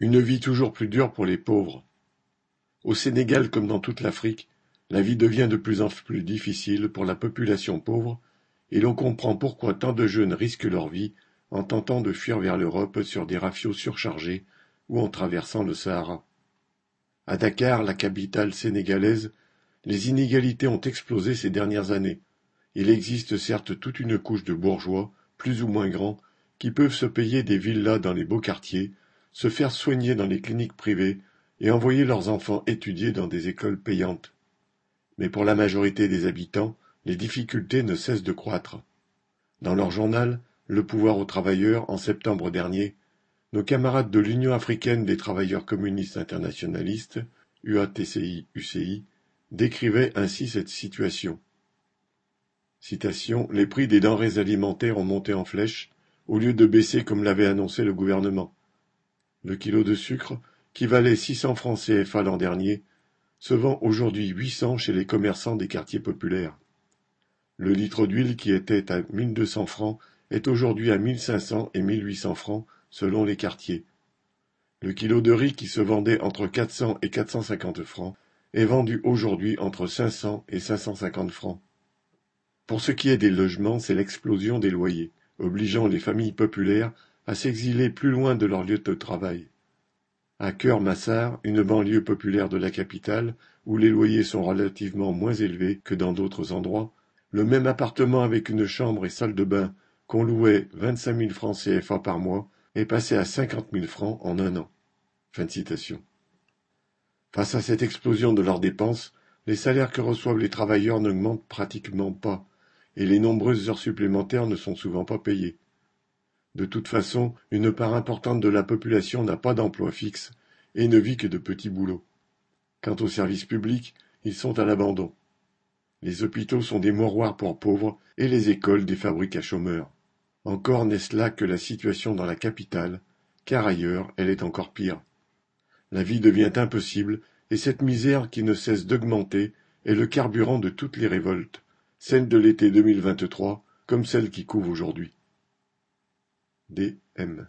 Une vie toujours plus dure pour les pauvres. Au Sénégal comme dans toute l'Afrique, la vie devient de plus en plus difficile pour la population pauvre et l'on comprend pourquoi tant de jeunes risquent leur vie en tentant de fuir vers l'Europe sur des rafios surchargés ou en traversant le Sahara. À Dakar, la capitale sénégalaise, les inégalités ont explosé ces dernières années. Il existe certes toute une couche de bourgeois, plus ou moins grands, qui peuvent se payer des villas dans les beaux quartiers, se faire soigner dans les cliniques privées et envoyer leurs enfants étudier dans des écoles payantes. Mais pour la majorité des habitants, les difficultés ne cessent de croître. Dans leur journal, Le pouvoir aux travailleurs, en septembre dernier, nos camarades de l'Union africaine des travailleurs communistes internationalistes, UATCI-UCI, décrivaient ainsi cette situation. Citation, Les prix des denrées alimentaires ont monté en flèche, au lieu de baisser comme l'avait annoncé le gouvernement. Le kilo de sucre, qui valait 600 francs CFA l'an dernier, se vend aujourd'hui 800 chez les commerçants des quartiers populaires. Le litre d'huile qui était à 1200 francs est aujourd'hui à 1500 et 1800 francs selon les quartiers. Le kilo de riz qui se vendait entre 400 et 450 francs est vendu aujourd'hui entre 500 et 550 francs. Pour ce qui est des logements, c'est l'explosion des loyers, obligeant les familles populaires à s'exiler plus loin de leur lieu de travail. À Cœur-Massard, une banlieue populaire de la capitale, où les loyers sont relativement moins élevés que dans d'autres endroits, le même appartement avec une chambre et salle de bain qu'on louait vingt-cinq mille francs CFA par mois est passé à cinquante mille francs en un an. Face à cette explosion de leurs dépenses, les salaires que reçoivent les travailleurs n'augmentent pratiquement pas, et les nombreuses heures supplémentaires ne sont souvent pas payées. De toute façon, une part importante de la population n'a pas d'emploi fixe et ne vit que de petits boulots. Quant aux services publics, ils sont à l'abandon. Les hôpitaux sont des mouroirs pour pauvres et les écoles des fabriques à chômeurs. Encore n'est-ce là que la situation dans la capitale, car ailleurs elle est encore pire. La vie devient impossible et cette misère qui ne cesse d'augmenter est le carburant de toutes les révoltes, celles de l'été 2023 comme celles qui couvent aujourd'hui. D. M.